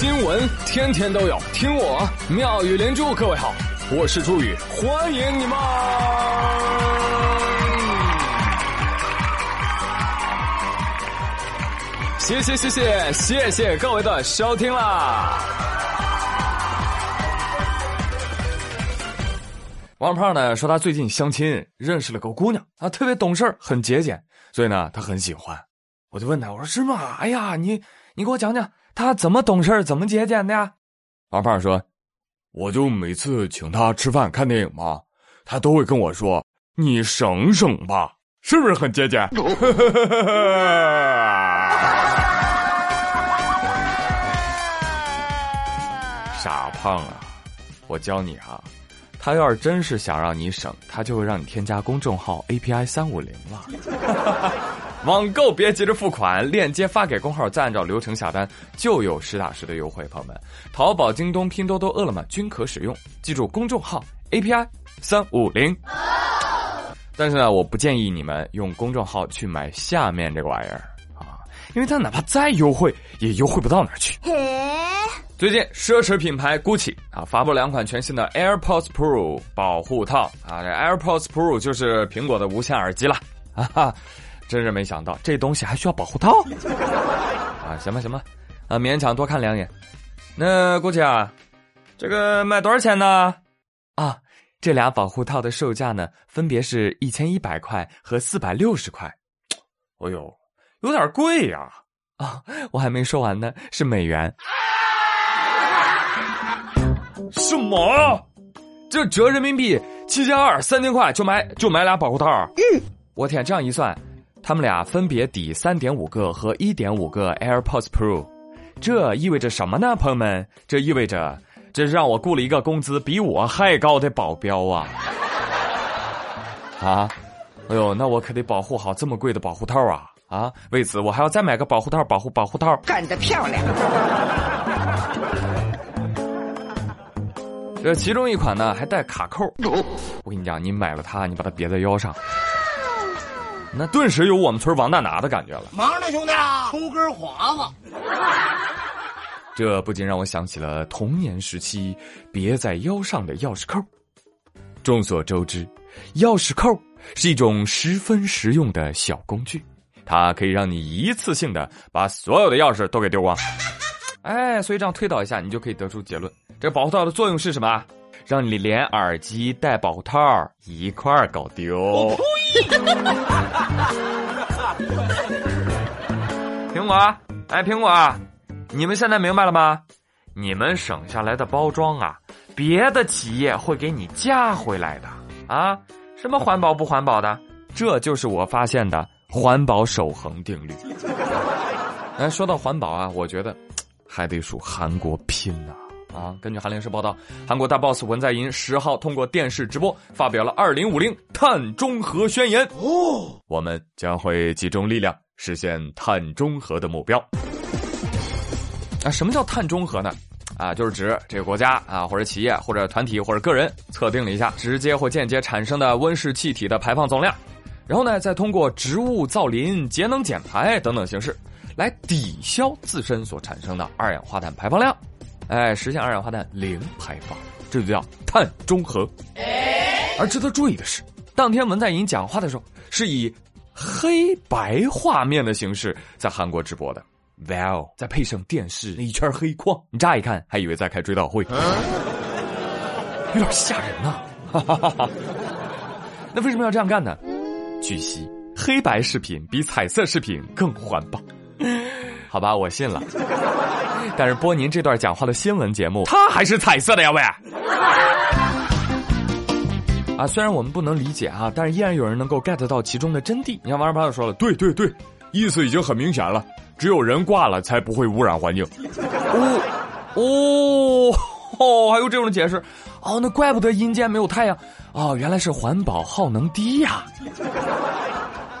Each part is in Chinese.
新闻天天都有，听我妙语连珠。各位好，我是朱宇，欢迎你们！谢谢谢谢谢谢各位的收听啦！王胖呢说他最近相亲认识了个姑娘，啊，特别懂事很节俭，所以呢他很喜欢。我就问他，我说是吗？哎呀，你你给我讲讲。他怎么懂事怎么节俭的呀？王胖说：“我就每次请他吃饭看电影嘛，他都会跟我说：‘你省省吧，是不是很节俭？’ 傻胖啊，我教你啊，他要是真是想让你省，他就会让你添加公众号 API 三五零了。”网购别急着付款，链接发给工号，再按照流程下单，就有实打实的优惠。朋友们，淘宝、京东、拼多多、饿了么均可使用。记住公众号 API 三五零。但是呢，我不建议你们用公众号去买下面这个玩意儿啊，因为它哪怕再优惠，也优惠不到哪儿去。最近，奢侈品牌 GUCCI 啊发布两款全新的 AirPods Pro 保护套啊，这 AirPods Pro 就是苹果的无线耳机了啊哈。真是没想到，这东西还需要保护套 啊！行吧，行吧，啊，勉强多看两眼。那估计啊，这个卖多少钱呢？啊，这俩保护套的售价呢，分别是一千一百块和四百六十块。哎呦，有点贵呀！啊，我还没说完呢，是美元。什么？这折人民币七千二，三千块就买就买俩保护套？嗯，我天，这样一算。他们俩分别抵三点五个和一点五个 AirPods Pro，这意味着什么呢，朋友们？这意味着，这让我雇了一个工资比我还高的保镖啊！啊，哎呦，那我可得保护好这么贵的保护套啊！啊，为此我还要再买个保护套，保护保护套。干得漂亮！这其中一款呢还带卡扣，我跟你讲，你买了它，你把它别在腰上。那顿时有我们村王大拿的感觉了。忙呢，兄弟，抽根华子。这不禁让我想起了童年时期别在腰上的钥匙扣。众所周知，钥匙扣是一种十分实用的小工具，它可以让你一次性的把所有的钥匙都给丢光。哎，所以这样推导一下，你就可以得出结论：这个保护套的作用是什么？让你连耳机带保护套一块儿搞丢。苹果，哎，苹果，你们现在明白了吗？你们省下来的包装啊，别的企业会给你加回来的啊！什么环保不环保的？这就是我发现的环保守恒定律。哎，说到环保啊，我觉得还得数韩国拼呐。根据韩联社报道，韩国大 boss 文在寅十号通过电视直播发表了二零五零碳中和宣言。哦，我们将会集中力量实现碳中和的目标。啊，什么叫碳中和呢？啊，就是指这个国家啊，或者企业，或者团体，或者个人测定了一下直接或间接产生的温室气体的排放总量，然后呢，再通过植物造林、节能减排等等形式，来抵消自身所产生的二氧化碳排放量。哎，实现二氧化碳零排放，这就叫碳中和。而值得注意的是，当天文在寅讲话的时候，是以黑白画面的形式在韩国直播的。哇哦，再配上电视那一圈黑框，你乍一看还以为在开追悼会，有点吓人呐。那为什么要这样干呢？据悉，黑白视频比彩色视频更环保。好吧，我信了。但是播您这段讲话的新闻节目，它还是彩色的呀，喂！啊，虽然我们不能理解啊，但是依然有人能够 get 到其中的真谛。你看，王二胖就说了，对对对，意思已经很明显了，只有人挂了才不会污染环境。哦哦哦，还有这种解释？哦，那怪不得阴间没有太阳。哦，原来是环保耗能低呀。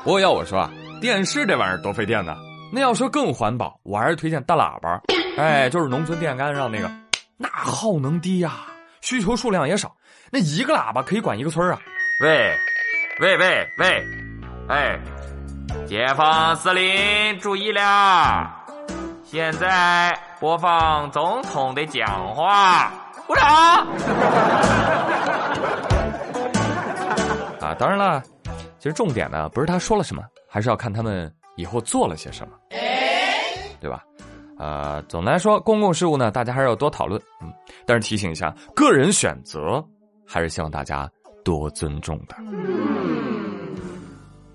不过要我说啊，电视这玩意儿多费电呢。那要说更环保，我还是推荐大喇叭，哎，就是农村电杆上那个，那耗能低呀，需求数量也少，那一个喇叭可以管一个村啊。喂，喂喂喂，哎，解放司令注意了，现在播放总统的讲话，鼓掌。啊，当然了，其实重点呢不是他说了什么，还是要看他们以后做了些什么，对吧？呃，总的来说，公共事务呢，大家还是要多讨论。嗯，但是提醒一下，个人选择还是希望大家多尊重的。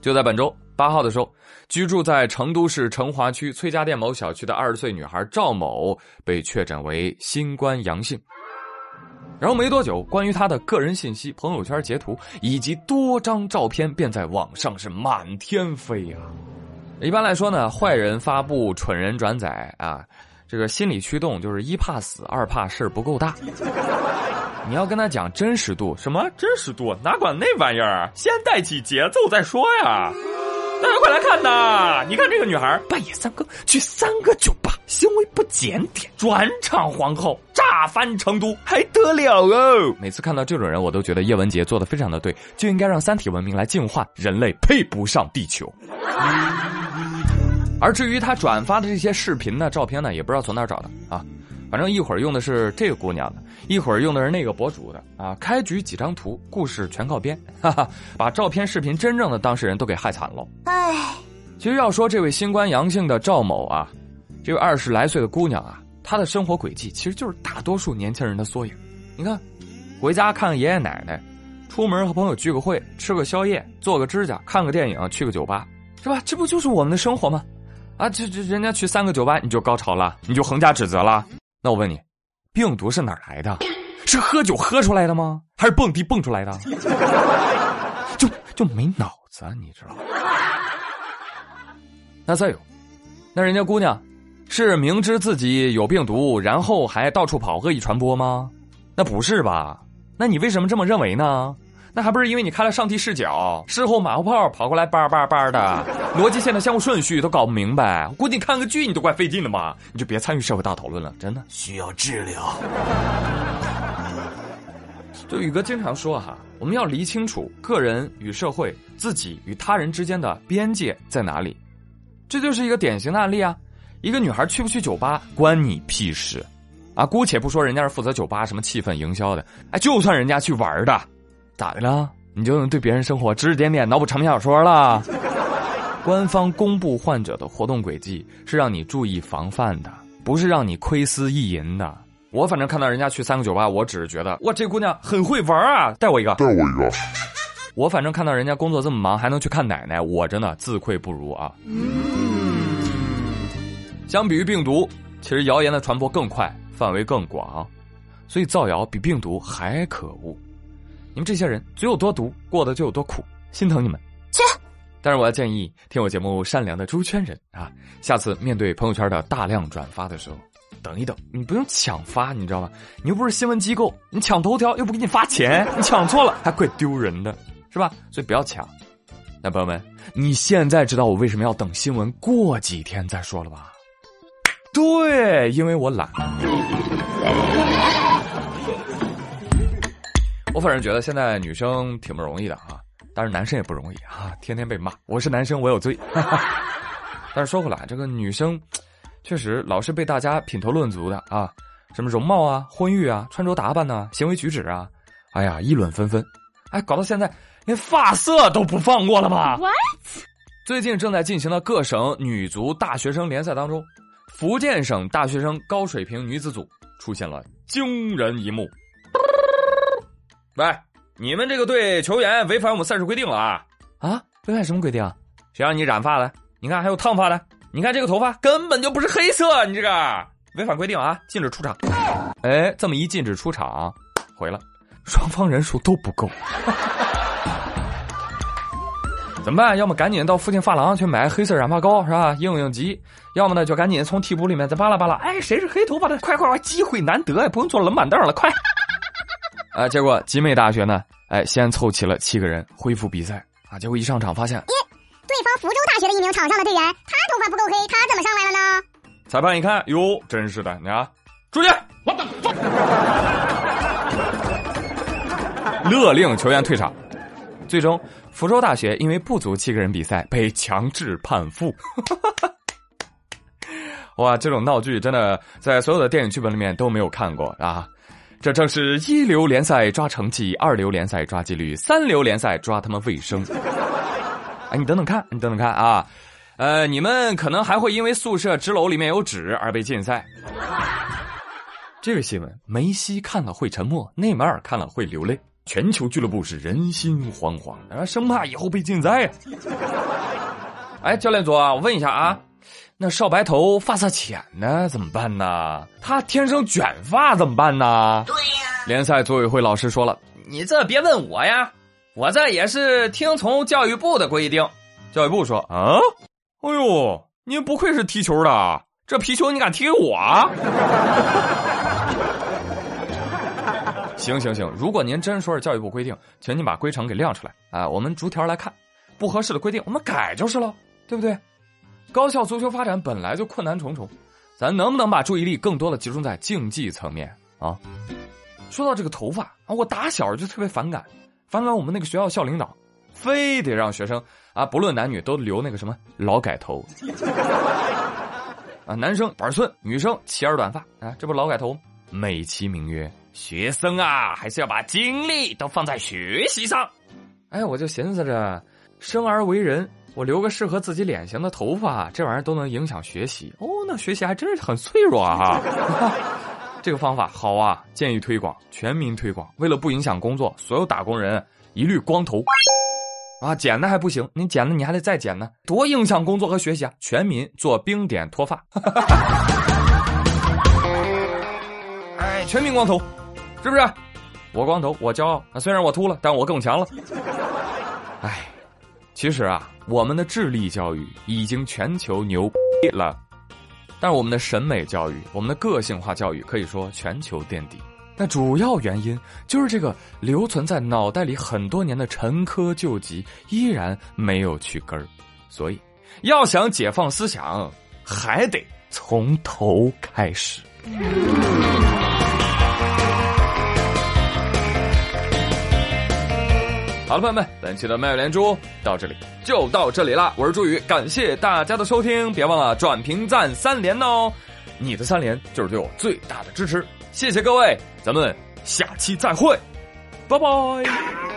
就在本周八号的时候，居住在成都市成华区崔家店某小区的二十岁女孩赵某被确诊为新冠阳性。然后没多久，关于她的个人信息、朋友圈截图以及多张照片便在网上是满天飞呀。一般来说呢，坏人发布，蠢人转载啊，这个心理驱动就是一怕死，二怕事儿不够大。你要跟他讲真实度，什么真实度？哪管那玩意儿？先带起节奏再说呀！大家快来看呐！你看这个女孩半夜三更去三个酒吧，行为不检点，转场皇后，炸翻成都，还得了哦！每次看到这种人，我都觉得叶文洁做的非常的对，就应该让三体文明来净化人类，配不上地球。而至于他转发的这些视频呢、照片呢，也不知道从哪儿找的啊。反正一会儿用的是这个姑娘的，一会儿用的是那个博主的啊。开局几张图，故事全靠编，哈哈，把照片、视频真正的当事人都给害惨了。唉，其实要说这位新冠阳性的赵某啊，这位二十来岁的姑娘啊，她的生活轨迹其实就是大多数年轻人的缩影。你看，回家看爷爷奶奶，出门和朋友聚个会，吃个宵夜，做个指甲，看个电影，去个酒吧，是吧？这不就是我们的生活吗？啊，这这人家去三个酒吧，你就高潮了，你就横加指责了。那我问你，病毒是哪来的？是喝酒喝出来的吗？还是蹦迪蹦出来的？就就没脑子，你知道吗？那再有，那人家姑娘是明知自己有病毒，然后还到处跑，恶意传播吗？那不是吧？那你为什么这么认为呢？那还不是因为你开了上帝视角，事后马后炮跑过来叭叭叭的，逻辑线的相互顺序都搞不明白。估计看个剧你都怪费劲的嘛，你就别参与社会大讨论了，真的需要治疗。就宇哥经常说哈，我们要理清楚个人与社会、自己与他人之间的边界在哪里。这就是一个典型的案例啊！一个女孩去不去酒吧关你屁事啊！姑且不说人家是负责酒吧什么气氛营销的，哎，就算人家去玩的。咋的了？你就能对别人生活指指点点、脑补长篇小说了？官方公布患者的活动轨迹是让你注意防范的，不是让你窥私意淫的。我反正看到人家去三个酒吧，我只是觉得哇，这姑娘很会玩啊！带我一个，带我一个。我反正看到人家工作这么忙，还能去看奶奶，我真的自愧不如啊。嗯相比于病毒，其实谣言的传播更快，范围更广，所以造谣比病毒还可恶。你们这些人嘴有多毒，过得就有多苦，心疼你们。切！但是我要建议听我节目善良的猪圈人啊，下次面对朋友圈的大量转发的时候，等一等，你不用抢发，你知道吗？你又不是新闻机构，你抢头条又不给你发钱，你抢错了还怪丢人的，是吧？所以不要抢。那朋友们，你现在知道我为什么要等新闻过几天再说了吧？对，因为我懒。我反正觉得现在女生挺不容易的啊，但是男生也不容易啊，天天被骂。我是男生，我有罪。但是说回来，这个女生确实老是被大家品头论足的啊，什么容貌啊、婚育啊、穿着打扮呐、行为举止啊，哎呀，议论纷纷。哎，搞到现在连发色都不放过了吗？What？最近正在进行的各省女足大学生联赛当中，福建省大学生高水平女子组出现了惊人一幕。喂，你们这个队球员违反我们赛事规定了啊！啊，违反什么规定？谁让你染发的？你看还有烫发的，你看这个头发根本就不是黑色，你这个违反规定啊！禁止出场。哎，这么一禁止出场，毁了，双方人数都不够，怎么办？要么赶紧到附近发廊去买黑色染发膏是吧？应应急。要么呢就赶紧从替补里面再扒拉扒拉。哎，谁是黑头发的？快快快，机会难得，不用坐冷板凳了，快！啊！结果集美大学呢，哎，先凑齐了七个人恢复比赛啊。结果一上场发现，咦，对方福州大学的一名场上的队员，他头发不够黑，他怎么上来了呢？裁判一看，哟，真是的，你啊，出去！勒令球员退场。最终，福州大学因为不足七个人比赛，被强制判负。哇，这种闹剧真的在所有的电影剧本里面都没有看过啊！这正是一流联赛抓成绩，二流联赛抓纪律，三流联赛抓他们卫生。哎，你等等看，你等等看啊！呃，你们可能还会因为宿舍纸篓里面有纸而被禁赛。这个新闻，梅西看了会沉默，内马尔看了会流泪，全球俱乐部是人心惶惶，啊，生怕以后被禁赛呀。哎，教练组啊，我问一下啊，那少白头发色浅呢怎么办呢？他天生卷发怎么办呢？对呀，联赛组委会老师说了，你这别问我呀，我这也是听从教育部的规定。教育部说啊，哎呦，您不愧是踢球的，这皮球你敢踢给我？行行行，如果您真说是教育部规定，请您把规程给亮出来啊，我们逐条来看，不合适的规定我们改就是了，对不对？高校足球发展本来就困难重重，咱能不能把注意力更多的集中在竞技层面啊？说到这个头发啊，我打小就特别反感，反感我们那个学校校领导非得让学生啊，不论男女都留那个什么劳改头 啊，男生板寸，女生齐耳短发啊，这不劳改头，美其名曰。学生啊，还是要把精力都放在学习上。哎，我就寻思着，生而为人，我留个适合自己脸型的头发，这玩意儿都能影响学习。哦，那学习还真是很脆弱啊！哈 这个方法好啊，建议推广，全民推广。为了不影响工作，所有打工人一律光头。啊，剪的还不行，你剪了你还得再剪呢，多影响工作和学习啊！全民做冰点脱发。哎，全民光头。是不是？我光头，我骄傲。虽然我秃了，但我更强了。哎，其实啊，我们的智力教育已经全球牛逼 了，但是我们的审美教育、我们的个性化教育可以说全球垫底。那主要原因就是这个留存在脑袋里很多年的陈疴旧疾依然没有去根儿。所以，要想解放思想，还得从头开始。好了，朋友们，本期的麦连珠到这里就到这里啦。我是朱宇，感谢大家的收听，别忘了转评赞三连哦！你的三连就是对我最大的支持，谢谢各位，咱们下期再会，拜拜。